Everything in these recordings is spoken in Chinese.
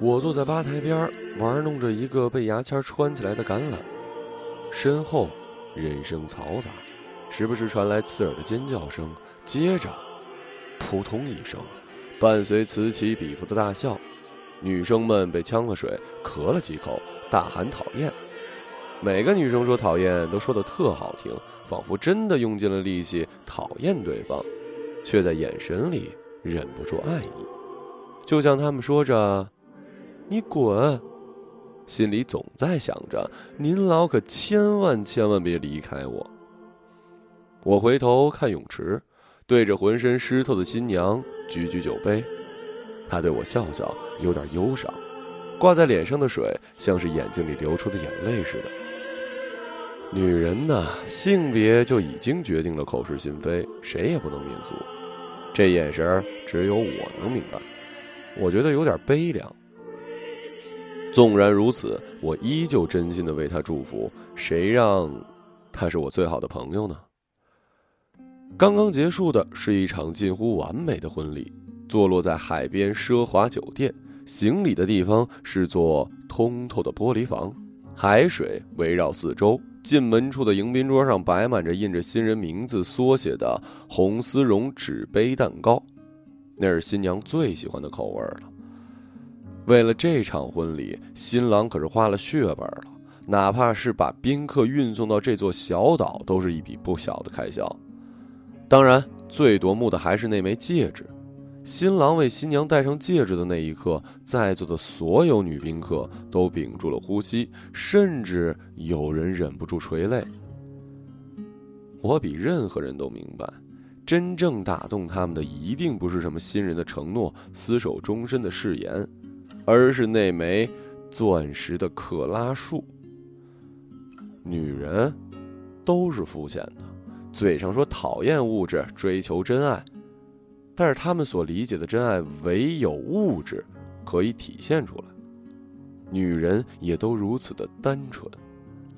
我坐在吧台边玩弄着一个被牙签穿起来的橄榄，身后人声嘈杂，时不时传来刺耳的尖叫声，接着扑通一声，伴随此起彼伏的大笑，女生们被呛了水，咳了几口，大喊讨厌。每个女生说讨厌都说的特好听，仿佛真的用尽了力气讨厌对方，却在眼神里忍不住爱意，就像他们说着。你滚！心里总在想着，您老可千万千万别离开我。我回头看泳池，对着浑身湿透的新娘举举酒杯，她对我笑笑，有点忧伤，挂在脸上的水像是眼睛里流出的眼泪似的。女人呐，性别就已经决定了口是心非，谁也不能免俗。这眼神只有我能明白，我觉得有点悲凉。纵然如此，我依旧真心的为他祝福。谁让他是我最好的朋友呢？刚刚结束的是一场近乎完美的婚礼，坐落在海边奢华酒店。行礼的地方是座通透的玻璃房，海水围绕四周。进门处的迎宾桌上摆满着印着新人名字缩写的红丝绒纸杯蛋糕，那是新娘最喜欢的口味了。为了这场婚礼，新郎可是花了血本了。哪怕是把宾客运送到这座小岛，都是一笔不小的开销。当然，最夺目的还是那枚戒指。新郎为新娘戴上戒指的那一刻，在座的所有女宾客都屏住了呼吸，甚至有人忍不住垂泪。我比任何人都明白，真正打动他们的，一定不是什么新人的承诺、厮守终身的誓言。而是那枚钻石的克拉数。女人都是肤浅的，嘴上说讨厌物质，追求真爱，但是他们所理解的真爱，唯有物质可以体现出来。女人也都如此的单纯，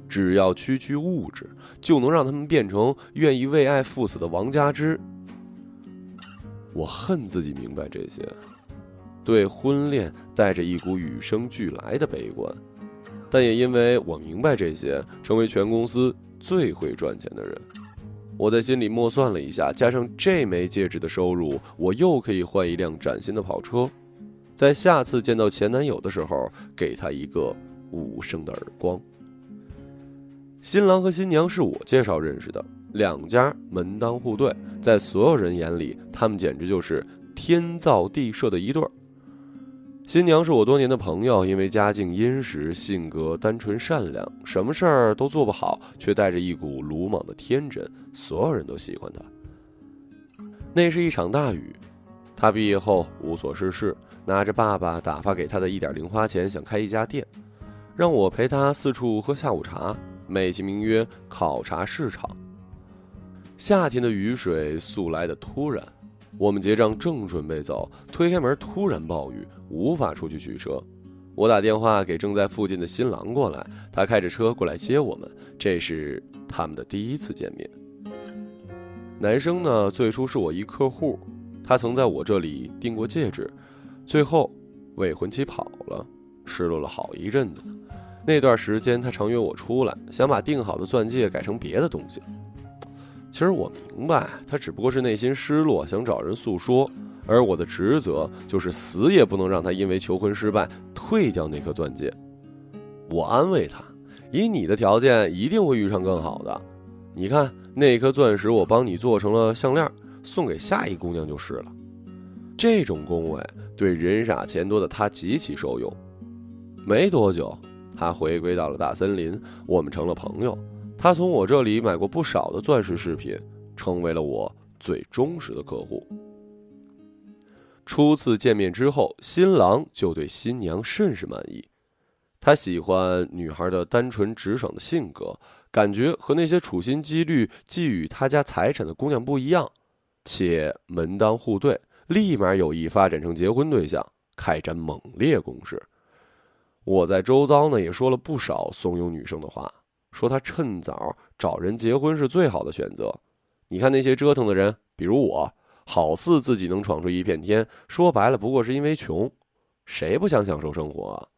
只要区区物质，就能让他们变成愿意为爱赴死的王佳芝。我恨自己明白这些。对婚恋带着一股与生俱来的悲观，但也因为我明白这些，成为全公司最会赚钱的人。我在心里默算了一下，加上这枚戒指的收入，我又可以换一辆崭新的跑车，在下次见到前男友的时候，给他一个无声的耳光。新郎和新娘是我介绍认识的，两家门当户对，在所有人眼里，他们简直就是天造地设的一对儿。新娘是我多年的朋友，因为家境殷实，性格单纯善良，什么事儿都做不好，却带着一股鲁莽的天真，所有人都喜欢她。那是一场大雨，她毕业后无所事事，拿着爸爸打发给她的一点零花钱，想开一家店，让我陪她四处喝下午茶，美其名曰考察市场。夏天的雨水速来的突然。我们结账正准备走，推开门突然暴雨，无法出去取车。我打电话给正在附近的新郎过来，他开着车过来接我们。这是他们的第一次见面。男生呢，最初是我一客户，他曾在我这里订过戒指，最后未婚妻跑了，失落了好一阵子。那段时间他常约我出来，想把订好的钻戒改成别的东西。其实我明白，他只不过是内心失落，想找人诉说。而我的职责就是死也不能让他因为求婚失败退掉那颗钻戒。我安慰他，以你的条件，一定会遇上更好的。你看那颗钻石，我帮你做成了项链，送给下一姑娘就是了。这种恭维对人傻钱多的他极其受用。没多久，他回归到了大森林，我们成了朋友。他从我这里买过不少的钻石饰品，成为了我最忠实的客户。初次见面之后，新郎就对新娘甚是满意。他喜欢女孩的单纯直爽的性格，感觉和那些处心积虑觊觎他家财产的姑娘不一样，且门当户对，立马有意发展成结婚对象，开展猛烈攻势。我在周遭呢也说了不少怂恿女生的话，说他趁早找人结婚是最好的选择。你看那些折腾的人，比如我，好似自己能闯出一片天，说白了不过是因为穷。谁不想享受生活啊？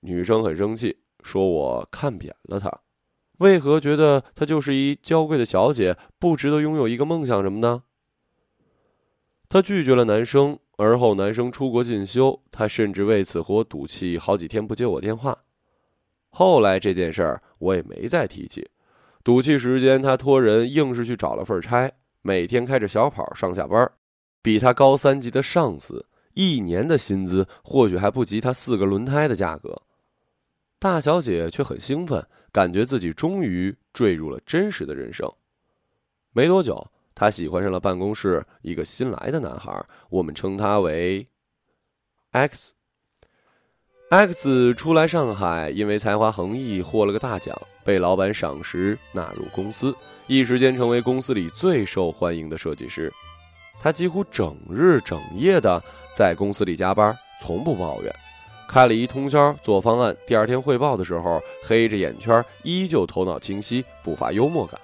女生很生气，说我看扁了她。为何觉得她就是一娇贵的小姐，不值得拥有一个梦想什么呢？她拒绝了男生，而后男生出国进修，她甚至为此和我赌气好几天不接我电话。后来这件事儿我也没再提起。赌气时间，他托人硬是去找了份差，每天开着小跑上下班，比他高三级的上司。一年的薪资或许还不及他四个轮胎的价格，大小姐却很兴奋，感觉自己终于坠入了真实的人生。没多久，她喜欢上了办公室一个新来的男孩，我们称他为 X。X 初来上海，因为才华横溢获了个大奖，被老板赏识纳入公司，一时间成为公司里最受欢迎的设计师。他几乎整日整夜的。在公司里加班，从不抱怨，开了一通宵做方案。第二天汇报的时候，黑着眼圈，依旧头脑清晰，不乏幽默感。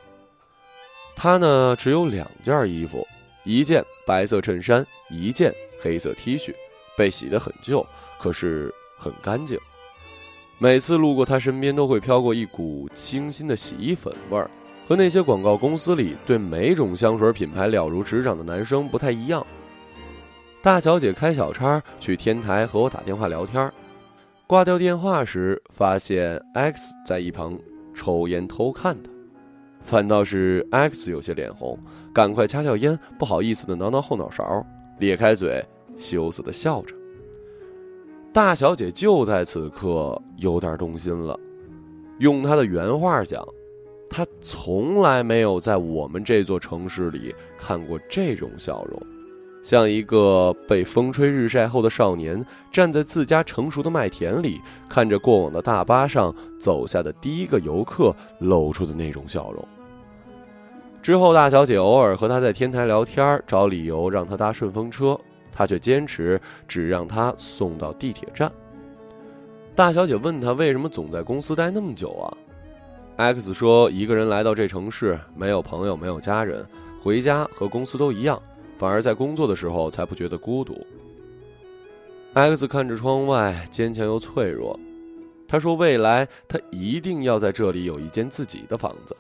他呢，只有两件衣服，一件白色衬衫，一件黑色 T 恤，被洗得很旧，可是很干净。每次路过他身边，都会飘过一股清新的洗衣粉味儿，和那些广告公司里对每种香水品牌了如指掌的男生不太一样。大小姐开小差去天台和我打电话聊天，挂掉电话时发现 X 在一旁抽烟偷看她，反倒是 X 有些脸红，赶快掐掉烟，不好意思的挠挠后脑勺，咧开嘴羞涩的笑着。大小姐就在此刻有点动心了，用她的原话讲，她从来没有在我们这座城市里看过这种笑容。像一个被风吹日晒后的少年，站在自家成熟的麦田里，看着过往的大巴上走下的第一个游客露出的那种笑容。之后，大小姐偶尔和他在天台聊天，找理由让他搭顺风车，他却坚持只让他送到地铁站。大小姐问他为什么总在公司待那么久啊？X 说：“一个人来到这城市，没有朋友，没有家人，回家和公司都一样。”反而在工作的时候才不觉得孤独。X 看着窗外，坚强又脆弱。他说：“未来他一定要在这里有一间自己的房子，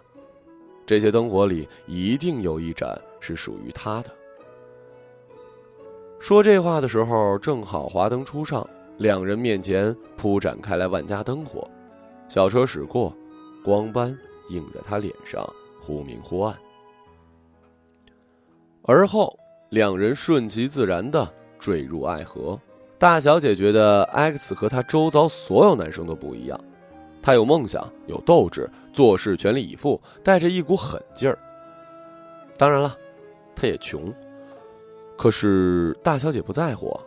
这些灯火里一定有一盏是属于他的。”说这话的时候，正好华灯初上，两人面前铺展开来万家灯火，小车驶过，光斑映在他脸上，忽明忽暗。而后。两人顺其自然的坠入爱河。大小姐觉得 X 和她周遭所有男生都不一样，他有梦想，有斗志，做事全力以赴，带着一股狠劲儿。当然了，他也穷。可是大小姐不在乎。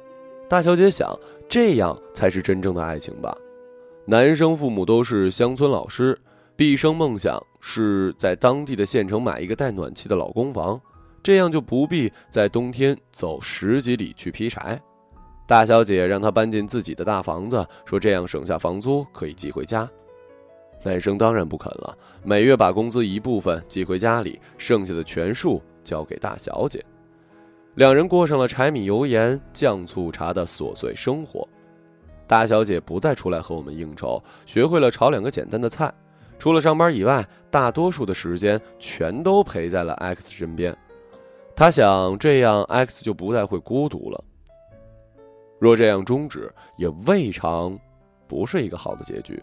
大小姐想，这样才是真正的爱情吧。男生父母都是乡村老师，毕生梦想是在当地的县城买一个带暖气的老公房。这样就不必在冬天走十几里去劈柴。大小姐让他搬进自己的大房子，说这样省下房租可以寄回家。男生当然不肯了，每月把工资一部分寄回家里，剩下的全数交给大小姐。两人过上了柴米油盐酱醋茶的琐碎生活。大小姐不再出来和我们应酬，学会了炒两个简单的菜。除了上班以外，大多数的时间全都陪在了 X 身边。他想，这样 X 就不再会孤独了。若这样终止，也未尝不是一个好的结局。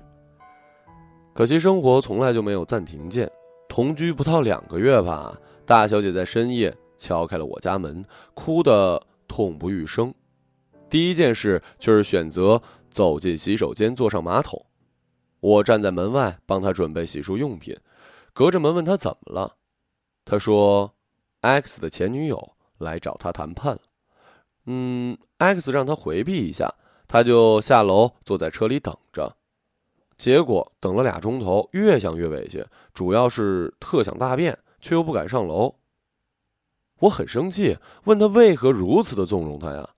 可惜生活从来就没有暂停键。同居不到两个月吧，大小姐在深夜敲开了我家门，哭得痛不欲生。第一件事就是选择走进洗手间，坐上马桶。我站在门外帮他准备洗漱用品，隔着门问他怎么了。他说。X 的前女友来找他谈判了，嗯，X 让他回避一下，他就下楼坐在车里等着。结果等了俩钟头，越想越委屈，主要是特想大便，却又不敢上楼。我很生气，问他为何如此的纵容他呀？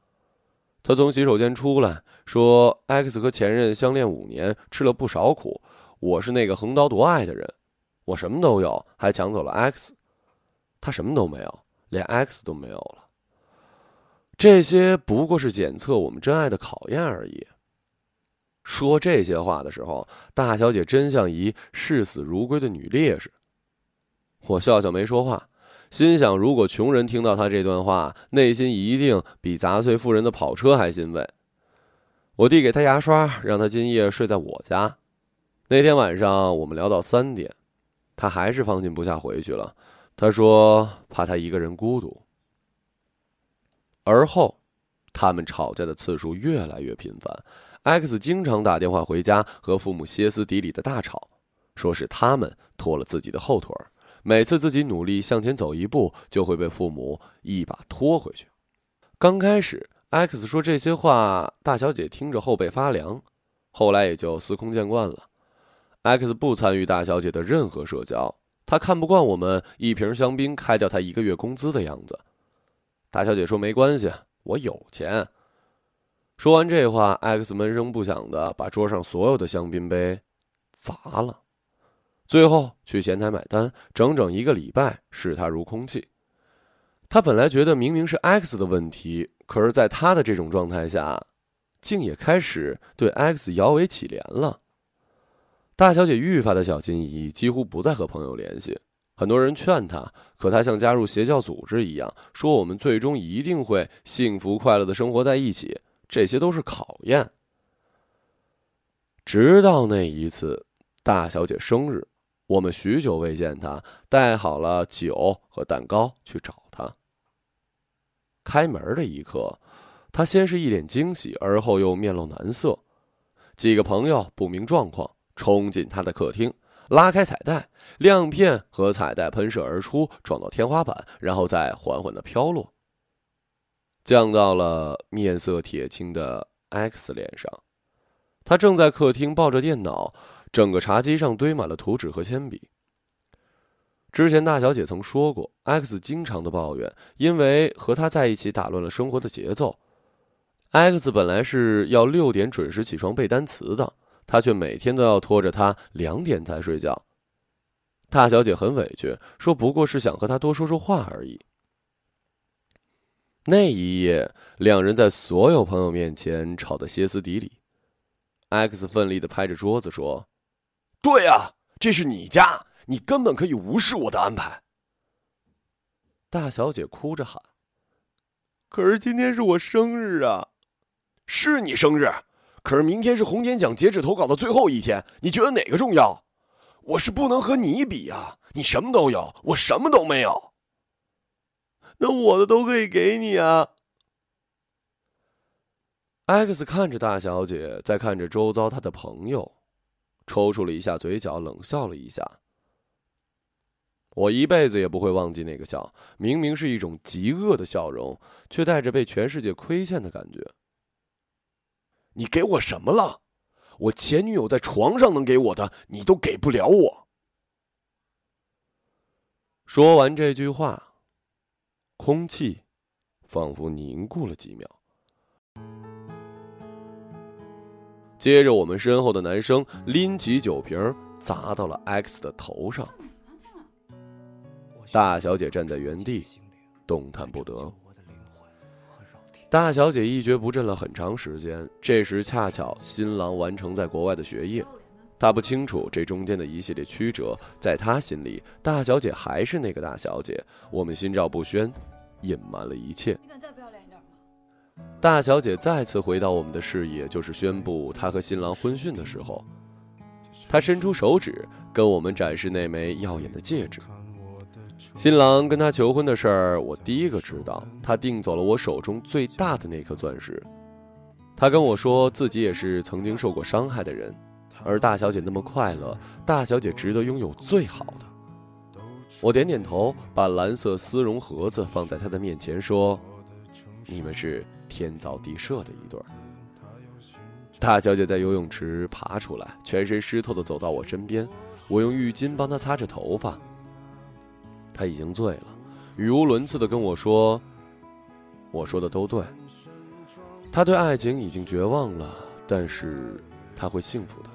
他从洗手间出来，说：“X 和前任相恋五年，吃了不少苦。我是那个横刀夺爱的人，我什么都有，还抢走了 X。他什么都没有，连 X 都没有了。这些不过是检测我们真爱的考验而已。”说这些话的时候，大小姐真像一视死如归的女烈士。我笑笑没说话，心想：如果穷人听到他这段话，内心一定比砸碎富人的跑车还欣慰。我递给他牙刷，让他今夜睡在我家。那天晚上我们聊到三点，他还是放心不下回去了。他说怕他一个人孤独。而后，他们吵架的次数越来越频繁。X 经常打电话回家，和父母歇斯底里的大吵，说是他们拖了自己的后腿儿每次自己努力向前走一步，就会被父母一把拖回去。刚开始，X 说这些话，大小姐听着后背发凉，后来也就司空见惯了。X 不参与大小姐的任何社交，他看不惯我们一瓶香槟开掉他一个月工资的样子。大小姐说没关系，我有钱。说完这话，X 闷声不响的把桌上所有的香槟杯砸了，最后去前台买单，整整一个礼拜视他如空气。他本来觉得明明是 X 的问题，可是在他的这种状态下，竟也开始对 X 摇尾乞怜了。大小姐愈发的小心翼翼，几乎不再和朋友联系。很多人劝他，可他像加入邪教组织一样，说我们最终一定会幸福快乐的生活在一起。这些都是考验。直到那一次，大小姐生日，我们许久未见他，带好了酒和蛋糕去找他。开门的一刻，他先是一脸惊喜，而后又面露难色。几个朋友不明状况，冲进他的客厅，拉开彩带，亮片和彩带喷射而出，撞到天花板，然后再缓缓的飘落。降到了面色铁青的 X 脸上，他正在客厅抱着电脑，整个茶几上堆满了图纸和铅笔。之前大小姐曾说过，X 经常的抱怨，因为和他在一起打乱了生活的节奏。X 本来是要六点准时起床背单词的，他却每天都要拖着他两点才睡觉。大小姐很委屈，说不过是想和他多说说话而已。那一夜，两人在所有朋友面前吵得歇斯底里。X 奋力的拍着桌子说：“对呀，这是你家，你根本可以无视我的安排。”大小姐哭着喊：“可是今天是我生日啊！”“是你生日，可是明天是红点奖截止投稿的最后一天，你觉得哪个重要？我是不能和你比呀，你什么都有，我什么都没有。”那我的都可以给你啊！X 看着大小姐，再看着周遭他的朋友，抽搐了一下嘴角，冷笑了一下。我一辈子也不会忘记那个笑，明明是一种极恶的笑容，却带着被全世界亏欠的感觉。你给我什么了？我前女友在床上能给我的，你都给不了我。说完这句话。空气仿佛凝固了几秒。接着，我们身后的男生拎起酒瓶砸到了 X 的头上。大小姐站在原地，动弹不得。大小姐一蹶不振了很长时间。这时，恰巧新郎完成在国外的学业，她不清楚这中间的一系列曲折。在她心里，大小姐还是那个大小姐。我们心照不宣。隐瞒了一切。你敢再不要？大小姐再次回到我们的视野，就是宣布她和新郎婚讯的时候。她伸出手指，跟我们展示那枚耀眼的戒指。新郎跟她求婚的事儿，我第一个知道。他订走了我手中最大的那颗钻石。他跟我说自己也是曾经受过伤害的人，而大小姐那么快乐，大小姐值得拥有最好的。我点点头，把蓝色丝绒盒子放在她的面前，说：“你们是天造地设的一对儿。”大小姐在游泳池爬出来，全身湿透的走到我身边，我用浴巾帮她擦着头发。她已经醉了，语无伦次的跟我说：“我说的都对。”她对爱情已经绝望了，但是她会幸福的。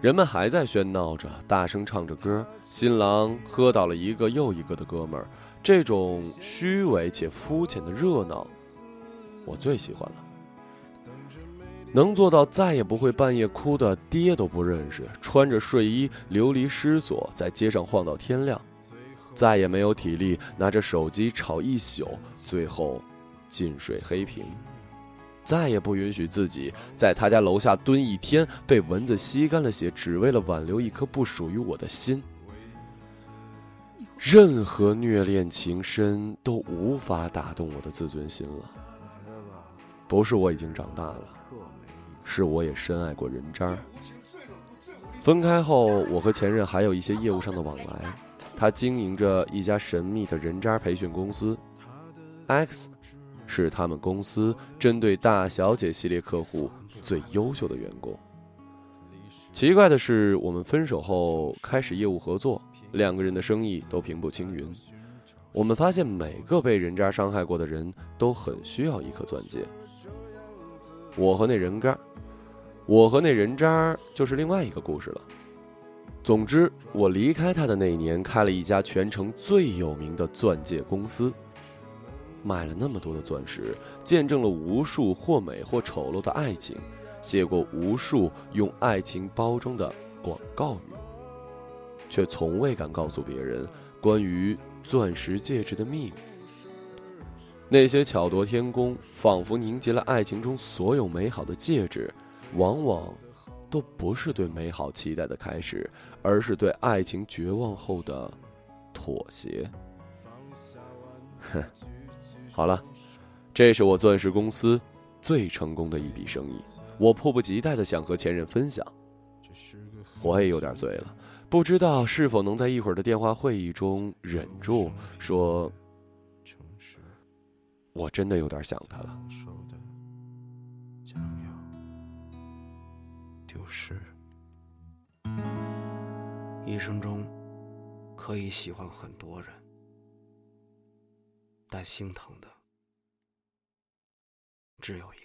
人们还在喧闹着，大声唱着歌，新郎喝倒了一个又一个的哥们儿。这种虚伪且肤浅的热闹，我最喜欢了。能做到再也不会半夜哭的爹都不认识，穿着睡衣流离失所，在街上晃到天亮，再也没有体力拿着手机吵一宿，最后近水黑屏，再也不允许自己在他家楼下蹲一天，被蚊子吸干了血，只为了挽留一颗不属于我的心。任何虐恋情深都无法打动我的自尊心了。不是我已经长大了，是我也深爱过人渣。分开后，我和前任还有一些业务上的往来。他经营着一家神秘的人渣培训公司，X 是他们公司针对大小姐系列客户最优秀的员工。奇怪的是，我们分手后开始业务合作。两个人的生意都平步青云。我们发现每个被人渣伤害过的人都很需要一颗钻戒。我和那人渣，我和那人渣就是另外一个故事了。总之，我离开他的那一年，开了一家全城最有名的钻戒公司，卖了那么多的钻石，见证了无数或美或丑陋的爱情，写过无数用爱情包装的广告语。却从未敢告诉别人关于钻石戒指的秘密。那些巧夺天工，仿佛凝结了爱情中所有美好的戒指，往往都不是对美好期待的开始，而是对爱情绝望后的妥协。哼，好了，这是我钻石公司最成功的一笔生意，我迫不及待的想和前任分享。我也有点醉了。不知道是否能在一会儿的电话会议中忍住说：“我真的有点想他了。”丢失。一生中可以喜欢很多人，但心疼的只有一。